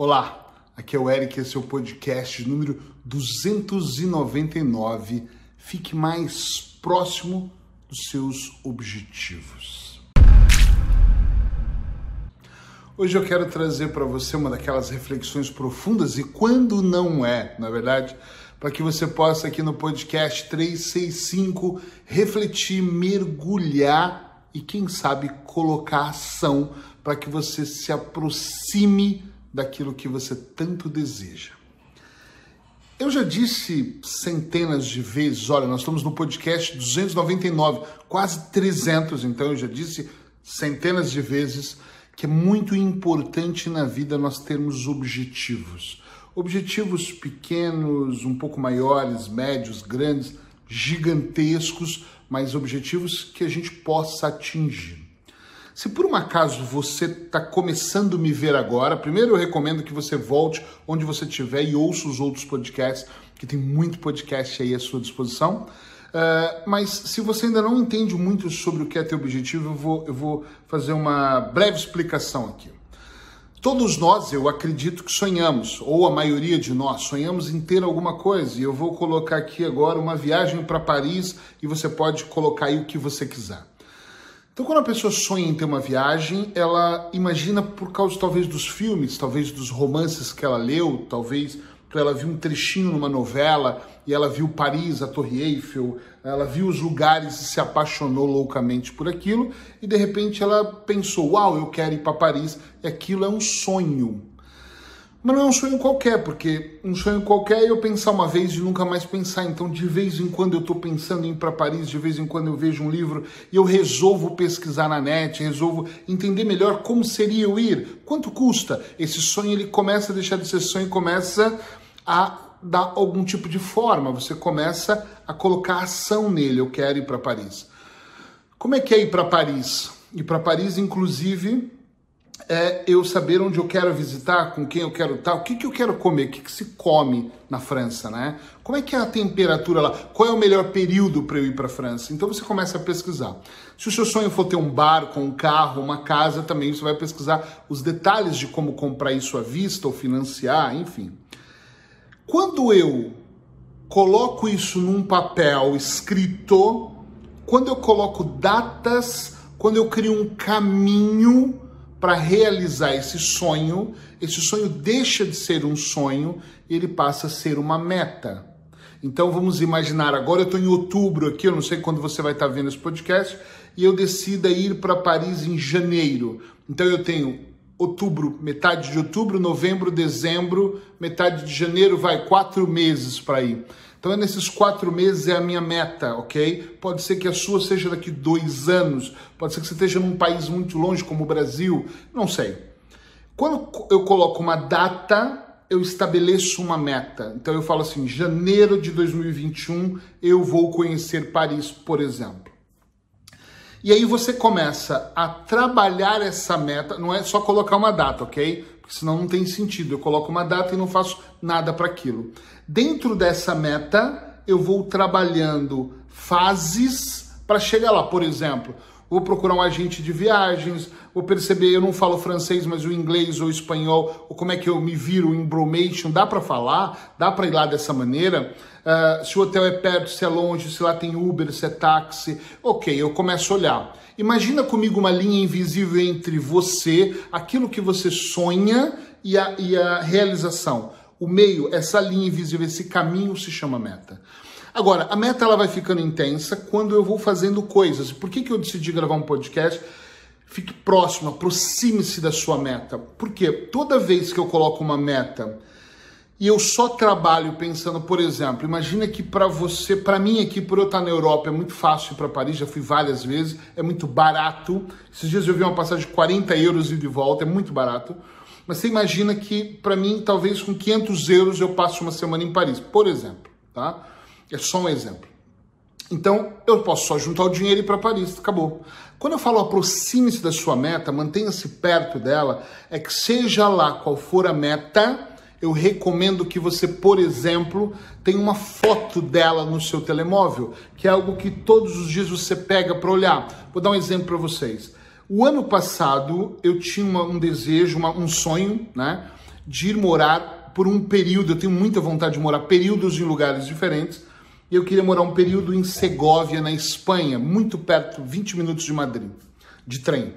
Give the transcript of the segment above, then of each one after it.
Olá, aqui é o Eric, esse é o podcast número 299. Fique mais próximo dos seus objetivos. Hoje eu quero trazer para você uma daquelas reflexões profundas e quando não é, na verdade, para que você possa aqui no podcast 365 refletir, mergulhar e quem sabe colocar ação para que você se aproxime daquilo que você tanto deseja. Eu já disse centenas de vezes, olha, nós estamos no podcast 299, quase 300, então eu já disse centenas de vezes que é muito importante na vida nós termos objetivos. Objetivos pequenos, um pouco maiores, médios, grandes, gigantescos, mas objetivos que a gente possa atingir. Se por um acaso você está começando a me ver agora, primeiro eu recomendo que você volte onde você estiver e ouça os outros podcasts, que tem muito podcast aí à sua disposição. Uh, mas se você ainda não entende muito sobre o que é teu objetivo, eu vou, eu vou fazer uma breve explicação aqui. Todos nós, eu acredito que sonhamos, ou a maioria de nós, sonhamos em ter alguma coisa. E eu vou colocar aqui agora uma viagem para Paris e você pode colocar aí o que você quiser. Então, quando a pessoa sonha em ter uma viagem, ela imagina por causa talvez dos filmes, talvez dos romances que ela leu, talvez ela viu um trechinho numa novela e ela viu Paris, a Torre Eiffel, ela viu os lugares e se apaixonou loucamente por aquilo e de repente ela pensou: "Uau, eu quero ir para Paris". E aquilo é um sonho. Mas não é um sonho qualquer, porque um sonho qualquer é eu pensar uma vez e nunca mais pensar. Então, de vez em quando eu estou pensando em ir para Paris, de vez em quando eu vejo um livro e eu resolvo pesquisar na net, resolvo entender melhor como seria eu ir, quanto custa. Esse sonho ele começa a deixar de ser sonho e começa a dar algum tipo de forma. Você começa a colocar ação nele. Eu quero ir para Paris. Como é que é ir para Paris? Ir para Paris, inclusive, é eu saber onde eu quero visitar, com quem eu quero estar, o que, que eu quero comer, o que, que se come na França, né? Como é que é a temperatura lá? Qual é o melhor período para eu ir para a França? Então você começa a pesquisar. Se o seu sonho for ter um barco, um carro, uma casa, também você vai pesquisar os detalhes de como comprar isso à vista ou financiar, enfim. Quando eu coloco isso num papel escrito, quando eu coloco datas, quando eu crio um caminho para realizar esse sonho, esse sonho deixa de ser um sonho e ele passa a ser uma meta. Então vamos imaginar, agora eu estou em outubro aqui, eu não sei quando você vai estar tá vendo esse podcast, e eu decido ir para Paris em janeiro. Então eu tenho outubro, metade de outubro, novembro, dezembro, metade de janeiro, vai quatro meses para ir. Então, é nesses quatro meses é a minha meta, ok? Pode ser que a sua seja daqui dois anos, pode ser que você esteja num país muito longe como o Brasil, não sei. Quando eu coloco uma data, eu estabeleço uma meta. Então, eu falo assim: janeiro de 2021 eu vou conhecer Paris, por exemplo. E aí você começa a trabalhar essa meta, não é só colocar uma data, ok? Porque senão não tem sentido. Eu coloco uma data e não faço nada para aquilo. Dentro dessa meta, eu vou trabalhando fases para chegar lá. Por exemplo, vou procurar um agente de viagens, vou perceber, eu não falo francês, mas o inglês ou espanhol, ou como é que eu me viro em bromation, dá para falar, dá para ir lá dessa maneira. Uh, se o hotel é perto, se é longe, se lá tem Uber, se é táxi, ok, eu começo a olhar. Imagina comigo uma linha invisível entre você, aquilo que você sonha e a, e a realização. O meio, essa linha invisível, esse caminho se chama meta. Agora, a meta ela vai ficando intensa quando eu vou fazendo coisas. Por que, que eu decidi gravar um podcast? Fique próximo, aproxime-se da sua meta. Porque toda vez que eu coloco uma meta e eu só trabalho pensando, por exemplo, imagina que para você, para mim aqui, por eu estar na Europa, é muito fácil ir para Paris, já fui várias vezes, é muito barato. Esses dias eu vi uma passagem de 40 euros e de volta, é muito barato. Mas você imagina que, para mim, talvez com 500 euros eu passe uma semana em Paris, por exemplo, tá? É só um exemplo. Então, eu posso só juntar o dinheiro e ir para Paris, acabou. Quando eu falo aproxime-se da sua meta, mantenha-se perto dela, é que seja lá qual for a meta, eu recomendo que você, por exemplo, tenha uma foto dela no seu telemóvel, que é algo que todos os dias você pega para olhar. Vou dar um exemplo para vocês. O ano passado eu tinha uma, um desejo, uma, um sonho, né? de ir morar por um período. Eu tenho muita vontade de morar períodos em lugares diferentes. E eu queria morar um período em Segóvia, na Espanha, muito perto, 20 minutos de Madrid, de trem.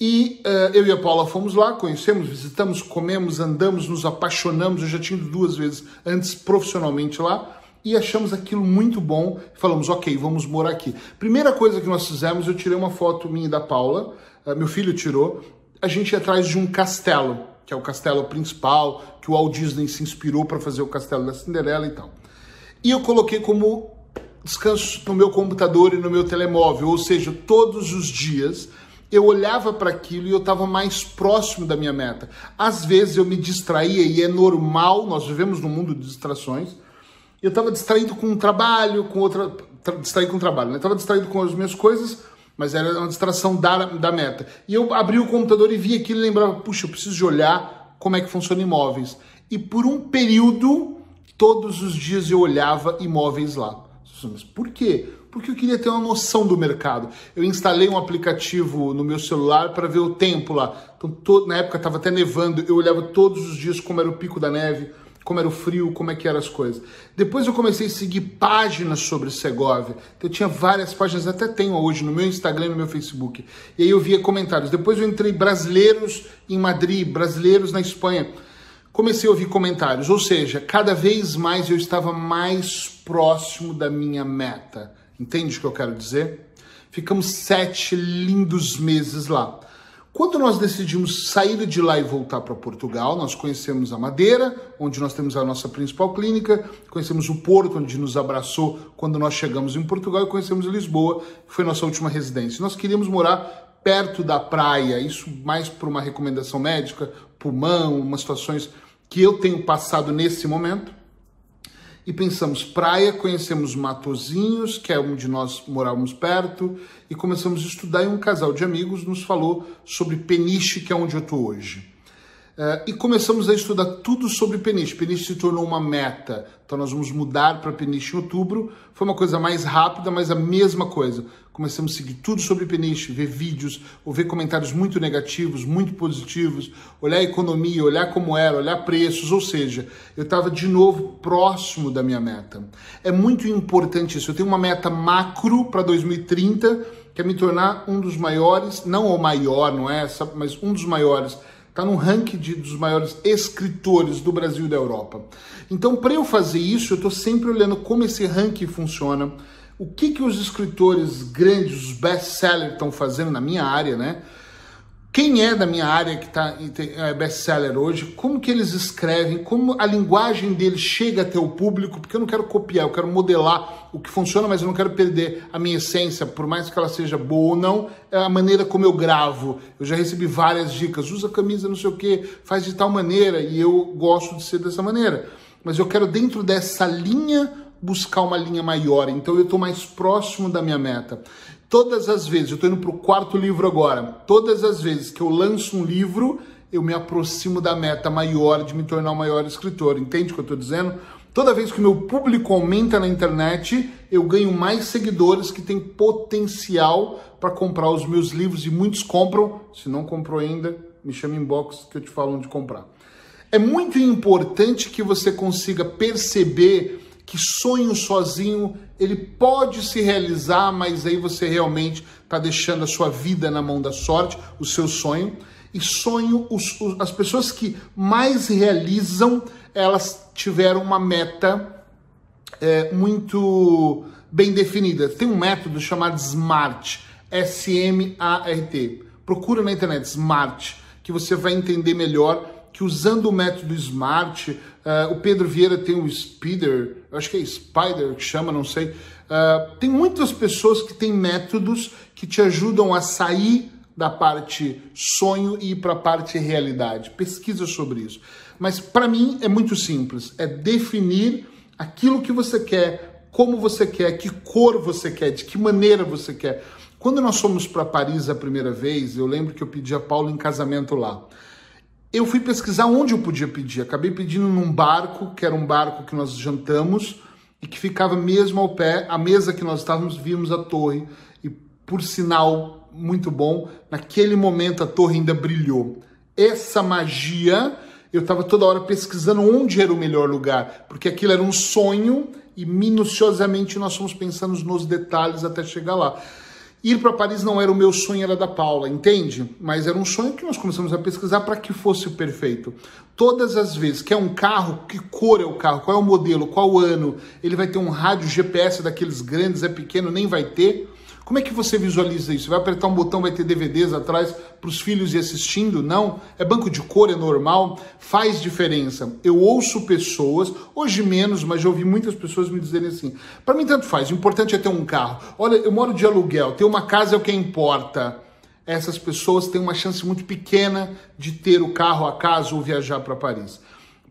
E uh, eu e a Paula fomos lá, conhecemos, visitamos, comemos, andamos, nos apaixonamos. Eu já tinha ido duas vezes antes profissionalmente lá e achamos aquilo muito bom. Falamos, ok, vamos morar aqui. Primeira coisa que nós fizemos, eu tirei uma foto minha e da Paula, uh, meu filho tirou. A gente ia atrás de um castelo, que é o castelo principal, que o Walt Disney se inspirou para fazer o castelo da Cinderela e tal. E eu coloquei como descanso no meu computador e no meu telemóvel, ou seja, todos os dias eu olhava para aquilo e eu estava mais próximo da minha meta. Às vezes eu me distraía e é normal, nós vivemos num mundo de distrações. Eu estava distraído com um trabalho, com outra. Tra, distraído com o trabalho, né? Estava distraído com as minhas coisas, mas era uma distração da, da meta. E eu abri o computador e vi aquilo e lembrava: puxa, eu preciso de olhar como é que funciona imóveis. E por um período, todos os dias eu olhava imóveis lá. Mas por quê? Porque eu queria ter uma noção do mercado. Eu instalei um aplicativo no meu celular para ver o tempo lá. Então, na época estava até nevando, eu olhava todos os dias como era o pico da neve, como era o frio, como é que eram as coisas. Depois eu comecei a seguir páginas sobre Segovia. Então, eu tinha várias páginas, até tenho hoje no meu Instagram e no meu Facebook. E aí eu via comentários. Depois eu entrei brasileiros em Madrid, brasileiros na Espanha comecei a ouvir comentários, ou seja, cada vez mais eu estava mais próximo da minha meta. Entende o que eu quero dizer? Ficamos sete lindos meses lá. Quando nós decidimos sair de lá e voltar para Portugal, nós conhecemos a Madeira, onde nós temos a nossa principal clínica, conhecemos o Porto, onde nos abraçou quando nós chegamos em Portugal, e conhecemos Lisboa, que foi nossa última residência. Nós queríamos morar perto da praia, isso mais por uma recomendação médica, pulmão, umas situações que eu tenho passado nesse momento. E pensamos praia, conhecemos Matozinhos, que é onde nós morávamos perto, e começamos a estudar e um casal de amigos nos falou sobre Peniche, que é onde eu estou hoje. Uh, e começamos a estudar tudo sobre Peniche. Peniche se tornou uma meta, então nós vamos mudar para Peniche em outubro. Foi uma coisa mais rápida, mas a mesma coisa. Começamos a seguir tudo sobre Peniche, ver vídeos, ouvir comentários muito negativos, muito positivos, olhar a economia, olhar como era, olhar preços, ou seja, eu estava de novo próximo da minha meta. É muito importante isso. Eu tenho uma meta macro para 2030, que é me tornar um dos maiores, não o maior, não é essa, mas um dos maiores está no ranking de, dos maiores escritores do Brasil e da Europa. Então, para eu fazer isso, eu estou sempre olhando como esse ranking funciona, o que, que os escritores grandes, os best-sellers estão fazendo na minha área, né? Quem é da minha área que está é best-seller hoje, como que eles escrevem, como a linguagem deles chega até o público, porque eu não quero copiar, eu quero modelar o que funciona, mas eu não quero perder a minha essência, por mais que ela seja boa ou não, é a maneira como eu gravo. Eu já recebi várias dicas, usa camisa não sei o que, faz de tal maneira, e eu gosto de ser dessa maneira. Mas eu quero dentro dessa linha buscar uma linha maior, então eu estou mais próximo da minha meta. Todas as vezes, eu estou indo para o quarto livro agora, todas as vezes que eu lanço um livro, eu me aproximo da meta maior de me tornar um maior escritor. Entende o que eu estou dizendo? Toda vez que o meu público aumenta na internet, eu ganho mais seguidores que têm potencial para comprar os meus livros e muitos compram. Se não comprou ainda, me chama inbox que eu te falo onde comprar. É muito importante que você consiga perceber que sonho sozinho ele pode se realizar, mas aí você realmente está deixando a sua vida na mão da sorte, o seu sonho. E sonho, os, os, as pessoas que mais realizam, elas tiveram uma meta é, muito bem definida. Tem um método chamado SMART, S-M-A-R-T. Procura na internet SMART, que você vai entender melhor que usando o método SMART, uh, o Pedro Vieira tem o Speeder, eu acho que é Spider que chama, não sei. Uh, tem muitas pessoas que têm métodos que te ajudam a sair da parte sonho e ir para a parte realidade. Pesquisa sobre isso. Mas para mim é muito simples, é definir aquilo que você quer, como você quer, que cor você quer, de que maneira você quer. Quando nós fomos para Paris a primeira vez, eu lembro que eu pedi a Paulo em casamento lá eu fui pesquisar onde eu podia pedir. Acabei pedindo num barco, que era um barco que nós jantamos e que ficava mesmo ao pé. A mesa que nós estávamos, vimos a torre e, por sinal muito bom, naquele momento a torre ainda brilhou. Essa magia eu estava toda hora pesquisando onde era o melhor lugar, porque aquilo era um sonho e minuciosamente nós fomos pensando nos detalhes até chegar lá. Ir para Paris não era o meu sonho, era da Paula, entende? Mas era um sonho que nós começamos a pesquisar para que fosse perfeito. Todas as vezes que é um carro, que cor é o carro, qual é o modelo, qual o ano, ele vai ter um rádio GPS daqueles grandes, é pequeno, nem vai ter. Como é que você visualiza isso? Vai apertar um botão, vai ter DVDs atrás para os filhos ir assistindo? Não. É banco de cor, é normal, faz diferença. Eu ouço pessoas, hoje menos, mas já ouvi muitas pessoas me dizerem assim: para mim tanto faz, o importante é ter um carro. Olha, eu moro de aluguel, ter uma casa é o que importa. Essas pessoas têm uma chance muito pequena de ter o carro, a casa ou viajar para Paris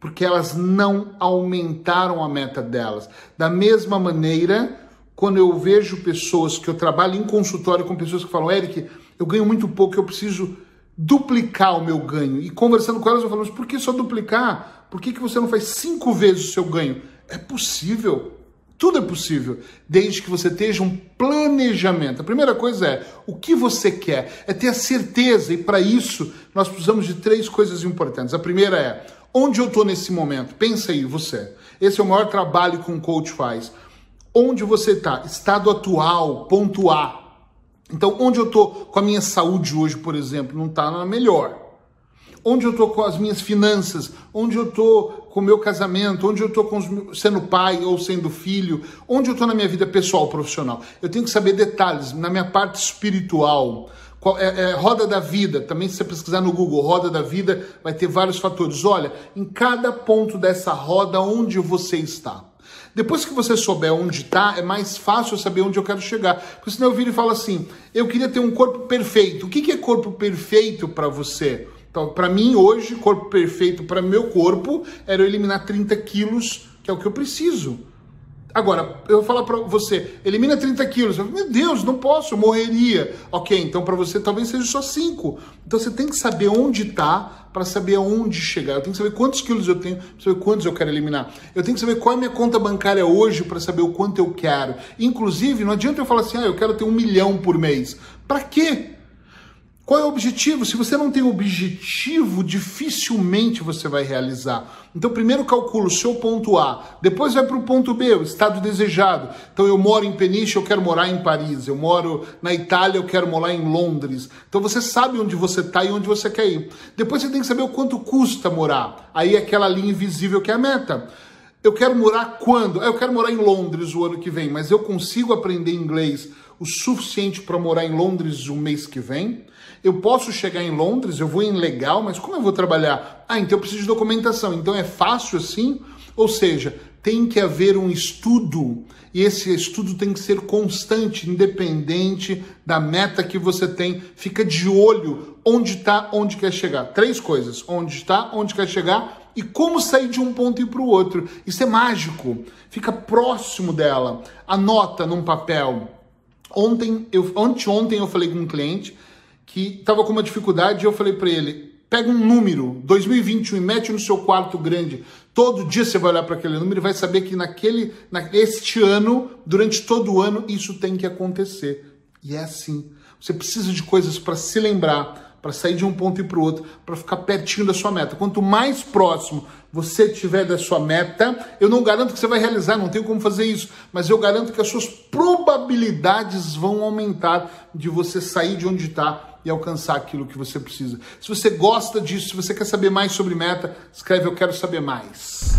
porque elas não aumentaram a meta delas. Da mesma maneira quando eu vejo pessoas que eu trabalho em consultório com pessoas que falam, Eric, eu ganho muito pouco, eu preciso duplicar o meu ganho. E conversando com elas, eu falo, mas por que só duplicar? Por que, que você não faz cinco vezes o seu ganho? É possível. Tudo é possível, desde que você esteja um planejamento. A primeira coisa é o que você quer, é ter a certeza, e para isso nós precisamos de três coisas importantes. A primeira é onde eu estou nesse momento. Pensa aí, você. Esse é o maior trabalho que um coach faz onde você está, estado atual, ponto A. Então, onde eu estou com a minha saúde hoje, por exemplo, não está na melhor. Onde eu estou com as minhas finanças, onde eu estou com o meu casamento, onde eu estou sendo pai ou sendo filho, onde eu estou na minha vida pessoal, profissional. Eu tenho que saber detalhes na minha parte espiritual. É, é, roda da vida, também se você pesquisar no Google, roda da vida, vai ter vários fatores. Olha, em cada ponto dessa roda, onde você está. Depois que você souber onde está, é mais fácil saber onde eu quero chegar. Porque senão eu viro e falo assim: eu queria ter um corpo perfeito. O que é corpo perfeito para você? Então, para mim, hoje, corpo perfeito para meu corpo era eu eliminar 30 quilos, que é o que eu preciso. Agora, eu vou falar para você, elimina 30 quilos. Eu, Meu Deus, não posso, morreria. Ok, então para você talvez seja só 5. Então você tem que saber onde está para saber aonde chegar. Eu tenho que saber quantos quilos eu tenho, para saber quantos eu quero eliminar. Eu tenho que saber qual é a minha conta bancária hoje para saber o quanto eu quero. Inclusive, não adianta eu falar assim, ah, eu quero ter um milhão por mês. Para quê? Qual é o objetivo? Se você não tem objetivo, dificilmente você vai realizar. Então, primeiro calcula o seu ponto A, depois vai para o ponto B, o estado desejado. Então, eu moro em Peniche, eu quero morar em Paris. Eu moro na Itália, eu quero morar em Londres. Então, você sabe onde você está e onde você quer ir. Depois, você tem que saber o quanto custa morar. Aí, aquela linha invisível que é a meta. Eu quero morar quando? Ah, eu quero morar em Londres o ano que vem, mas eu consigo aprender inglês o suficiente para morar em Londres o mês que vem? Eu posso chegar em Londres, eu vou em legal, mas como eu vou trabalhar? Ah, então eu preciso de documentação. Então é fácil assim? Ou seja, tem que haver um estudo e esse estudo tem que ser constante, independente da meta que você tem. Fica de olho onde está, onde quer chegar. Três coisas: onde está, onde quer chegar e como sair de um ponto e para o outro. Isso é mágico. Fica próximo dela. Anota num papel. Ontem, eu, anteontem eu falei com um cliente que estava com uma dificuldade e eu falei para ele: pega um número, 2021, e mete no seu quarto grande. Todo dia você vai olhar para aquele número e vai saber que naquele, neste ano, durante todo o ano, isso tem que acontecer. E é assim. Você precisa de coisas para se lembrar, para sair de um ponto e para o outro, para ficar pertinho da sua meta. Quanto mais próximo você tiver da sua meta, eu não garanto que você vai realizar, não tenho como fazer isso, mas eu garanto que as suas probabilidades vão aumentar de você sair de onde está e alcançar aquilo que você precisa. Se você gosta disso, se você quer saber mais sobre meta, escreve Eu Quero Saber Mais.